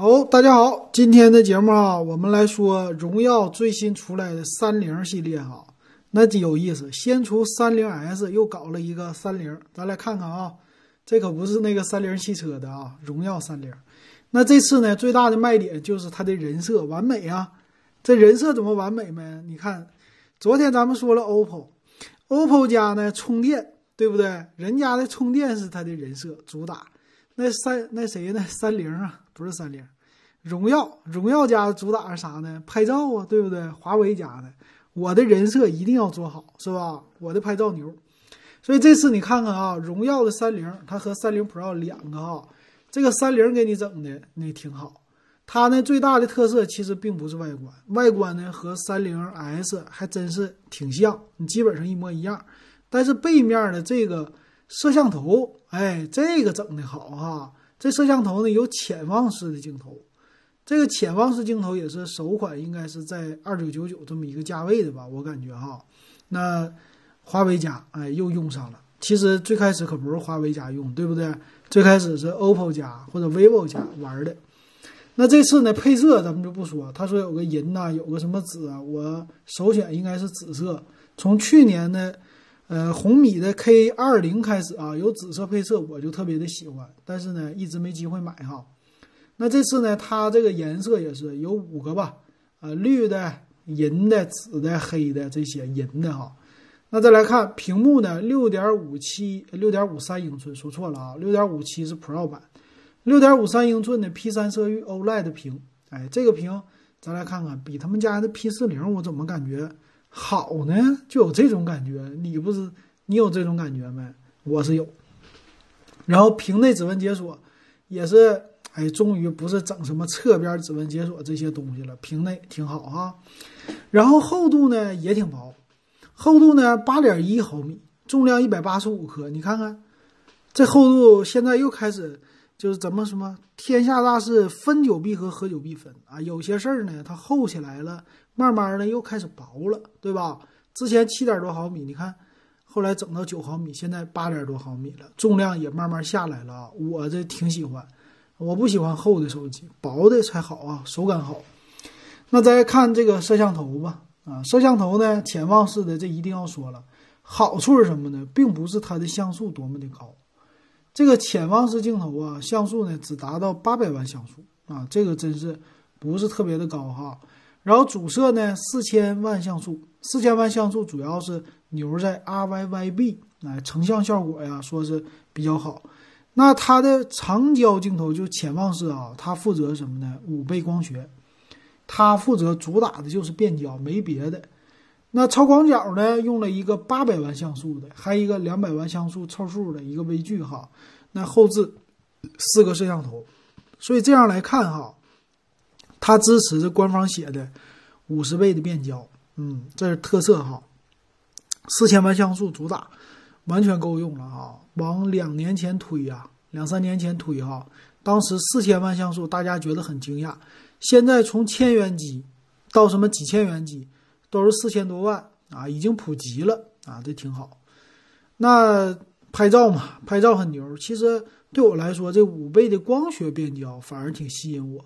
好，大家好，今天的节目啊，我们来说荣耀最新出来的三零系列哈，那就有意思。先出三零 S，又搞了一个三零，咱来看看啊，这可不是那个三菱汽车的啊，荣耀三零。那这次呢，最大的卖点就是它的人设完美啊。这人设怎么完美呢？你看，昨天咱们说了 OPPO，OPPO 家呢充电，对不对？人家的充电是它的人设主打。那三那谁呢？三菱啊，不是三菱，荣耀，荣耀家主打是啥呢？拍照啊，对不对？华为家的，我的人设一定要做好，是吧？我的拍照牛。所以这次你看看啊，荣耀的三菱，它和三菱 Pro 两个哈，这个三菱给你整的那挺好。它呢最大的特色其实并不是外观，外观呢和三零 S 还真是挺像，你基本上一模一样。但是背面的这个摄像头，哎，这个整的好哈。这摄像头呢有潜望式的镜头，这个潜望式镜头也是首款，应该是在二九九九这么一个价位的吧，我感觉哈。那华为家哎又用上了，其实最开始可不是华为家用，对不对？最开始是 OPPO 家或者 vivo 家玩的。那这次呢，配色咱们就不说。他说有个银呐，有个什么紫啊，我首选应该是紫色。从去年呢，呃，红米的 K 二零开始啊，有紫色配色，我就特别的喜欢。但是呢，一直没机会买哈。那这次呢，它这个颜色也是有五个吧，啊，绿的、银的、紫的、黑的这些银的哈。那再来看屏幕呢，六点五七、六点五三英寸，说错了啊，六点五七是 Pro 版。六点五三英寸的 P 三色域 OLED 屏，哎，这个屏咱来看看，比他们家的 P 四零我怎么感觉好呢？就有这种感觉，你不是你有这种感觉没？我是有。然后屏内指纹解锁也是，哎，终于不是整什么侧边指纹解锁这些东西了，屏内挺好哈。然后厚度呢也挺薄，厚度呢八点一毫米，重量一百八十五克，你看看这厚度，现在又开始。就是怎么什么天下大事，分久必合，合久必分啊！有些事儿呢，它厚起来了，慢慢的又开始薄了，对吧？之前七点多毫米，你看，后来整到九毫米，现在八点多毫米了，重量也慢慢下来了啊！我这挺喜欢，我不喜欢厚的手机，薄的才好啊，手感好。那再看这个摄像头吧，啊，摄像头呢，潜望式的，这一定要说了，好处是什么呢？并不是它的像素多么的高。这个潜望式镜头啊，像素呢只达到八百万像素啊，这个真是不是特别的高哈。然后主摄呢四千万像素，四千万像素主要是牛在 RYYB，哎，成像效果呀说是比较好。那它的长焦镜头就潜望式啊，它负责什么呢？五倍光学，它负责主打的就是变焦，没别的。那超广角呢，用了一个八百万像素的，还有一个两百万像素凑数的一个微距哈。那后置四个摄像头，所以这样来看哈，它支持着官方写的五十倍的变焦，嗯，这是特色哈。四千万像素主打，完全够用了啊。往两年前推呀，两三年前推哈，当时四千万像素大家觉得很惊讶，现在从千元机到什么几千元机。都是四千多万啊，已经普及了啊，这挺好。那拍照嘛，拍照很牛。其实对我来说，这五倍的光学变焦反而挺吸引我。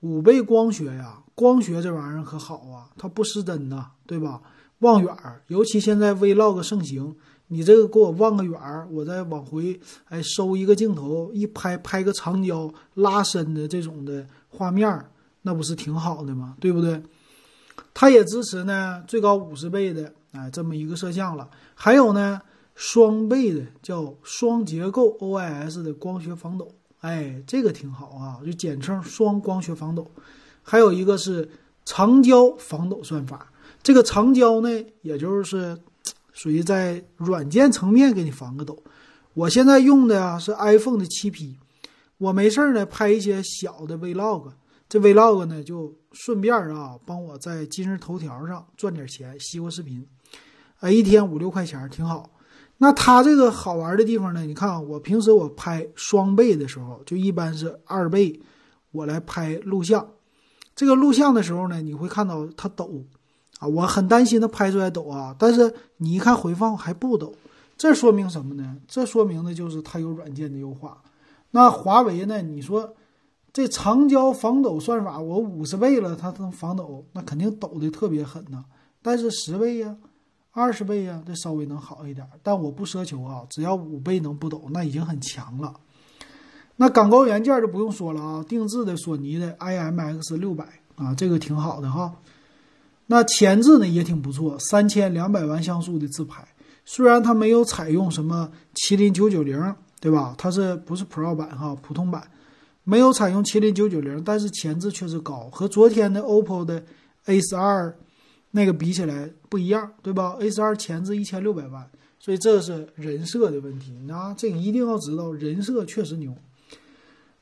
五倍光学呀，光学这玩意儿可好啊，它不失真呐，对吧？望远儿，尤其现在 Vlog 盛行，你这个给我望个远儿，我再往回哎收一个镜头，一拍拍个长焦拉伸的这种的画面，那不是挺好的吗？对不对？它也支持呢，最高五十倍的哎这么一个摄像了，还有呢双倍的叫双结构 OIS 的光学防抖，哎这个挺好啊，就简称双光学防抖。还有一个是长焦防抖算法，这个长焦呢也就是属于在软件层面给你防个抖。我现在用的啊是 iPhone 的七 P，我没事儿呢拍一些小的 Vlog。这 vlog 呢，就顺便啊，帮我在今日头条上赚点钱，西瓜视频，啊，一天五六块钱，挺好。那它这个好玩的地方呢，你看啊我平时我拍双倍的时候，就一般是二倍，我来拍录像。这个录像的时候呢，你会看到它抖，啊，我很担心它拍出来抖啊。但是你一看回放还不抖，这说明什么呢？这说明的就是它有软件的优化。那华为呢？你说？这长焦防抖算法，我五十倍了，它能防抖，那肯定抖的特别狠呐。但是十倍呀，二十倍呀，这稍微能好一点。但我不奢求啊，只要五倍能不抖，那已经很强了。那感光元件就不用说了啊，定制的索尼的 IMX 六百啊，这个挺好的哈。那前置呢也挺不错，三千两百万像素的自拍。虽然它没有采用什么麒麟九九零，对吧？它是不是 Pro 版哈？普通版。没有采用麒麟九九零，但是前置确实高，和昨天的 OPPO 的 A 十二那个比起来不一样，对吧？A 十二前置一千六百万，所以这是人设的问题啊，这个一定要知道，人设确实牛。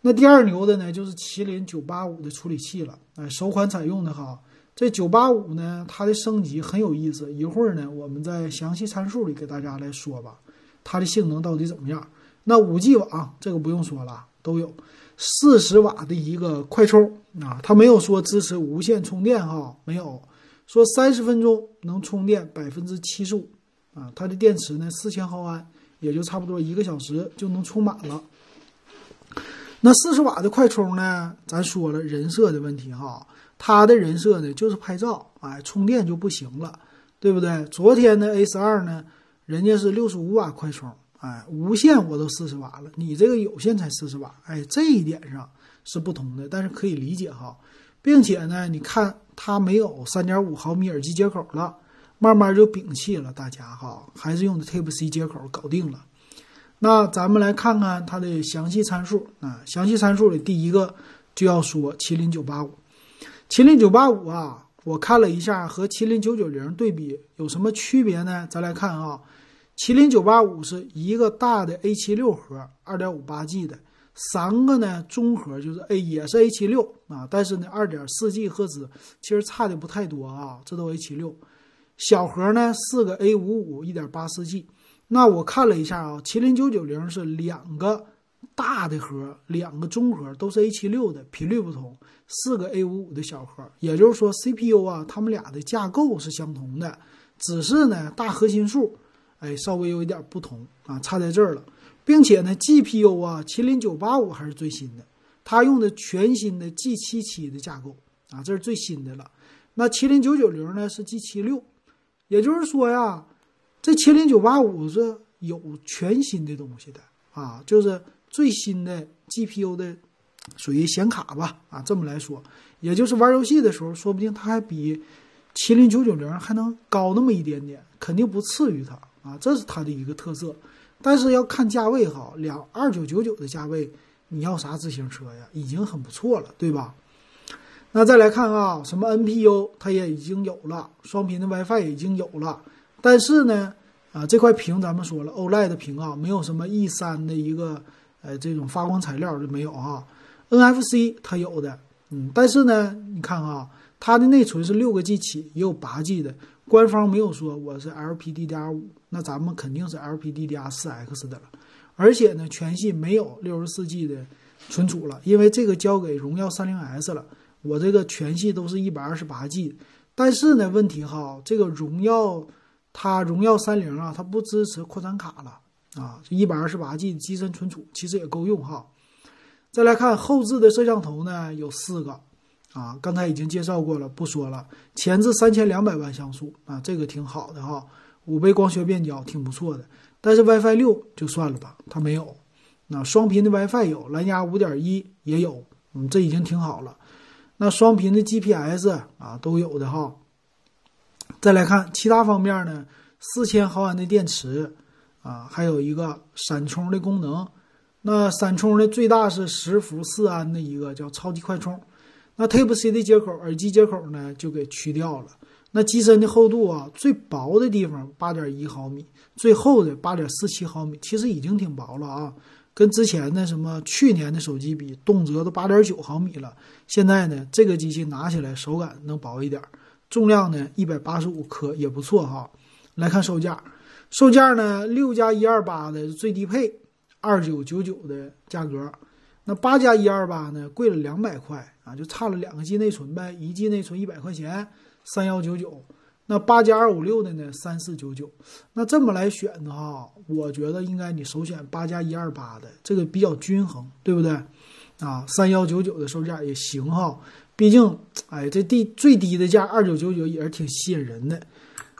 那第二牛的呢，就是麒麟九八五的处理器了，哎，首款采用的哈。这九八五呢，它的升级很有意思，一会儿呢，我们在详细参数里给大家来说吧，它的性能到底怎么样？那五 G 网这个不用说了，都有。四十瓦的一个快充啊，它没有说支持无线充电哈，没有说三十分钟能充电百分之七十五啊，它的电池呢四千毫安，也就差不多一个小时就能充满了。那四十瓦的快充呢，咱说了人设的问题哈，它的人设呢就是拍照，哎，充电就不行了，对不对？昨天的 A 十二呢，人家是六十五瓦快充。哎，无线我都四十瓦了，你这个有线才四十瓦，哎，这一点上是不同的，但是可以理解哈，并且呢，你看它没有三点五毫米耳机接口了，慢慢就摒弃了，大家哈，还是用的 Type C 接口搞定了。那咱们来看看它的详细参数啊，详细参数里第一个就要说麒麟九八五，麒麟九八五啊，我看了一下和麒麟九九零对比有什么区别呢？咱来看啊。麒麟九八五是一个大的 A 七六核，二点五八 G 的，三个呢中核就是 A 也是 A 七六啊，但是呢二点四 G 赫兹其实差的不太多啊，这都 A 七六，小核呢四个 A 五五一点八四 G，那我看了一下啊，麒麟九九零是两个大的核，两个中核都是 A 七六的，频率不同，四个 A 五五的小核，也就是说 CPU 啊，它们俩的架构是相同的，只是呢大核心数。哎，稍微有一点不同啊，差在这儿了，并且呢，GPU 啊，麒麟九八五还是最新的，它用的全新的 G 七七的架构啊，这是最新的了。那麒麟九九零呢是 G 七六，也就是说呀，这麒麟九八五是有全新的东西的啊，就是最新的 GPU 的，属于显卡吧啊，这么来说，也就是玩游戏的时候，说不定它还比麒麟九九零还能高那么一点点，肯定不次于它。啊，这是它的一个特色，但是要看价位哈，两二九九九的价位，你要啥自行车呀？已经很不错了，对吧？那再来看啊，什么 NPU 它也已经有了，双频的 WiFi 也已经有了，但是呢，啊这块屏咱们说了，OLED 屏啊，没有什么 E 三的一个呃这种发光材料就没有啊，NFC 它有的，嗯，但是呢，你看啊，它的内存是六个 G 起，也有八 G 的。官方没有说我是 LPDDR5，那咱们肯定是 LPDDR4X 的了。而且呢，全系没有六十四 G 的存储了，因为这个交给荣耀 30S 了。我这个全系都是一百二十八 G，但是呢，问题哈，这个荣耀它荣耀30啊，它不支持扩展卡了啊，一百二十八 G 机身存储其实也够用哈。再来看后置的摄像头呢，有四个。啊，刚才已经介绍过了，不说了。前置三千两百万像素啊，这个挺好的哈，五倍光学变焦挺不错的。但是 WiFi 六就算了吧，它没有。那双频的 WiFi 有，蓝牙五点一也有，嗯，这已经挺好了。那双频的 GPS 啊都有的哈。再来看其他方面呢，四千毫安的电池啊，还有一个闪充的功能。那闪充的最大是十伏四安的一个叫超级快充。那 Type C 的接口，耳机接口呢就给去掉了。那机身的厚度啊，最薄的地方八点一毫米，最厚的八点四七毫米，其实已经挺薄了啊。跟之前的什么去年的手机比，动辄都八点九毫米了。现在呢，这个机器拿起来手感能薄一点，重量呢一百八十五克也不错哈。来看售价，售价呢六加一二八的最低配二九九九的价格。那八加一二八呢，贵了两百块啊，就差了两个 G 内存呗，一 G 内存一百块钱，三幺九九。那八加二五六的呢，三四九九。那这么来选的哈，我觉得应该你首选八加一二八的，这个比较均衡，对不对？啊，三幺九九的售价也行哈。毕竟，哎，这低最低的价二九九九也是挺吸引人的。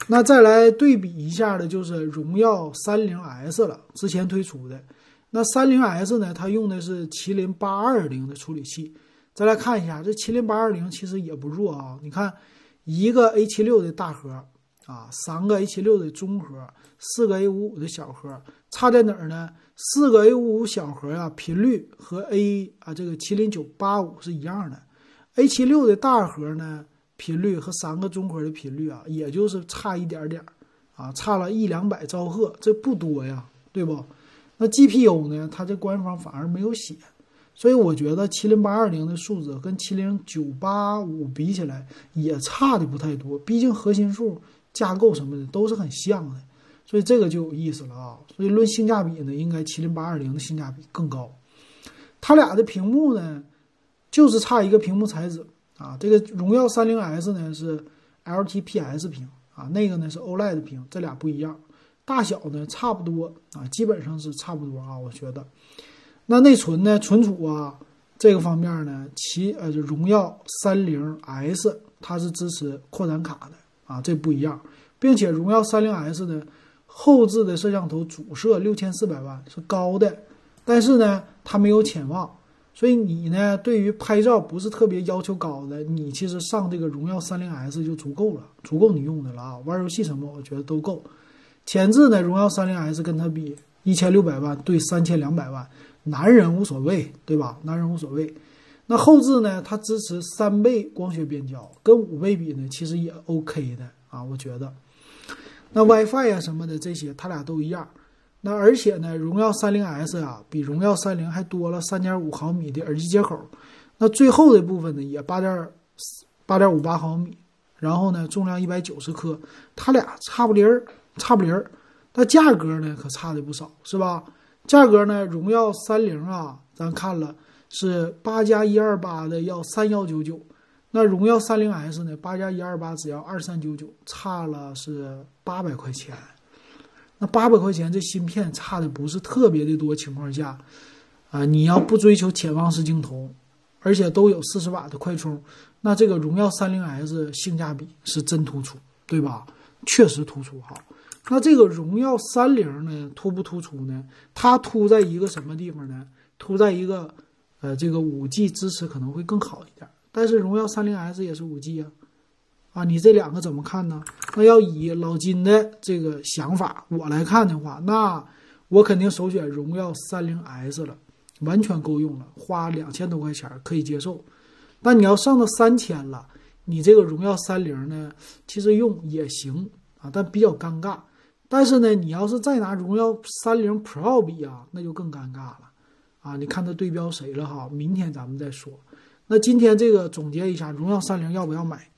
那再来对比一下的，就是荣耀三零 S 了，之前推出的。那三零 S 呢，它用的是麒麟八二零的处理器。再来看一下，这麒麟八二零其实也不弱啊。你看，一个 A 七六的大核啊，三个 A 七六的中核，四个 A 五五的小核，差在哪儿呢？四个 A 五五小核呀，频率和 A 啊这个麒麟九八五是一样的。A 七六的大核呢，频率和三个中核的频率啊，也就是差一点点儿啊，差了一两百兆赫，这不多呀，对不？那 GPU 呢，它这官方反而没有写，所以我觉得麒麟八二零的数字跟麒麟九八五比起来也差的不太多，毕竟核心数、架构什么的都是很像的，所以这个就有意思了啊。所以论性价比呢，应该麒麟八二零的性价比更高。它俩的屏幕呢？就是差一个屏幕材质啊，这个荣耀三零 S 呢是 LTPS 屏啊，那个呢是 OLED 屏，这俩不一样，大小呢差不多啊，基本上是差不多啊，我觉得。那内存呢，存储啊这个方面呢，其呃荣耀三零 S 它是支持扩展卡的啊，这不一样，并且荣耀三零 S 呢后置的摄像头主摄六千四百万是高的，但是呢它没有潜望。所以你呢，对于拍照不是特别要求高的，你其实上这个荣耀三零 S 就足够了，足够你用的了啊。玩游戏什么，我觉得都够。前置呢，荣耀三零 S 跟它比，一千六百万对三千两百万，男人无所谓，对吧？男人无所谓。那后置呢，它支持三倍光学变焦，跟五倍比呢，其实也 OK 的啊，我觉得。那 WiFi 呀什么的这些，它俩都一样。那而且呢，荣耀三零 S 啊，比荣耀三零还多了三点五毫米的耳机接口。那最后的部分呢，也八点八点五八毫米，然后呢，重量一百九十克，它俩差不离儿，差不离儿。那价格呢，可差的不少，是吧？价格呢，荣耀三零啊，咱看了是八加一二八的要三幺九九，那荣耀三零 S 呢，八加一二八只要二三九九，差了是八百块钱。那八百块钱，这芯片差的不是特别的多情况下，啊，你要不追求潜望式镜头，而且都有四十瓦的快充，那这个荣耀三零 S 性价比是真突出，对吧？确实突出哈。那这个荣耀三零呢，突不突出呢？它突在一个什么地方呢？突在一个，呃，这个五 G 支持可能会更好一点，但是荣耀三零 S 也是五 G 啊。啊，你这两个怎么看呢？那要以老金的这个想法，我来看的话，那我肯定首选荣耀三零 S 了，完全够用了，花两千多块钱可以接受。那你要上到三千了，你这个荣耀三零呢，其实用也行啊，但比较尴尬。但是呢，你要是再拿荣耀三零 Pro 比啊，那就更尴尬了啊！你看它对标谁了哈？明天咱们再说。那今天这个总结一下，荣耀三零要不要买？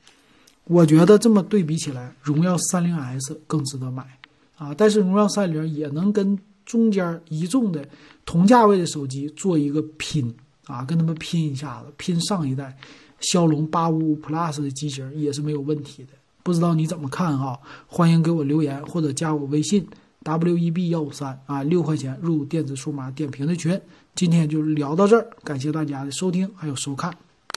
我觉得这么对比起来，荣耀三零 S 更值得买啊！但是荣耀三零也能跟中间一众的同价位的手机做一个拼啊，跟他们拼一下子，拼上一代骁龙八五五 Plus 的机型也是没有问题的。不知道你怎么看啊？欢迎给我留言或者加我微信 web 幺五三啊，六块钱入电子数码点评的群。今天就聊到这儿，感谢大家的收听还有收看。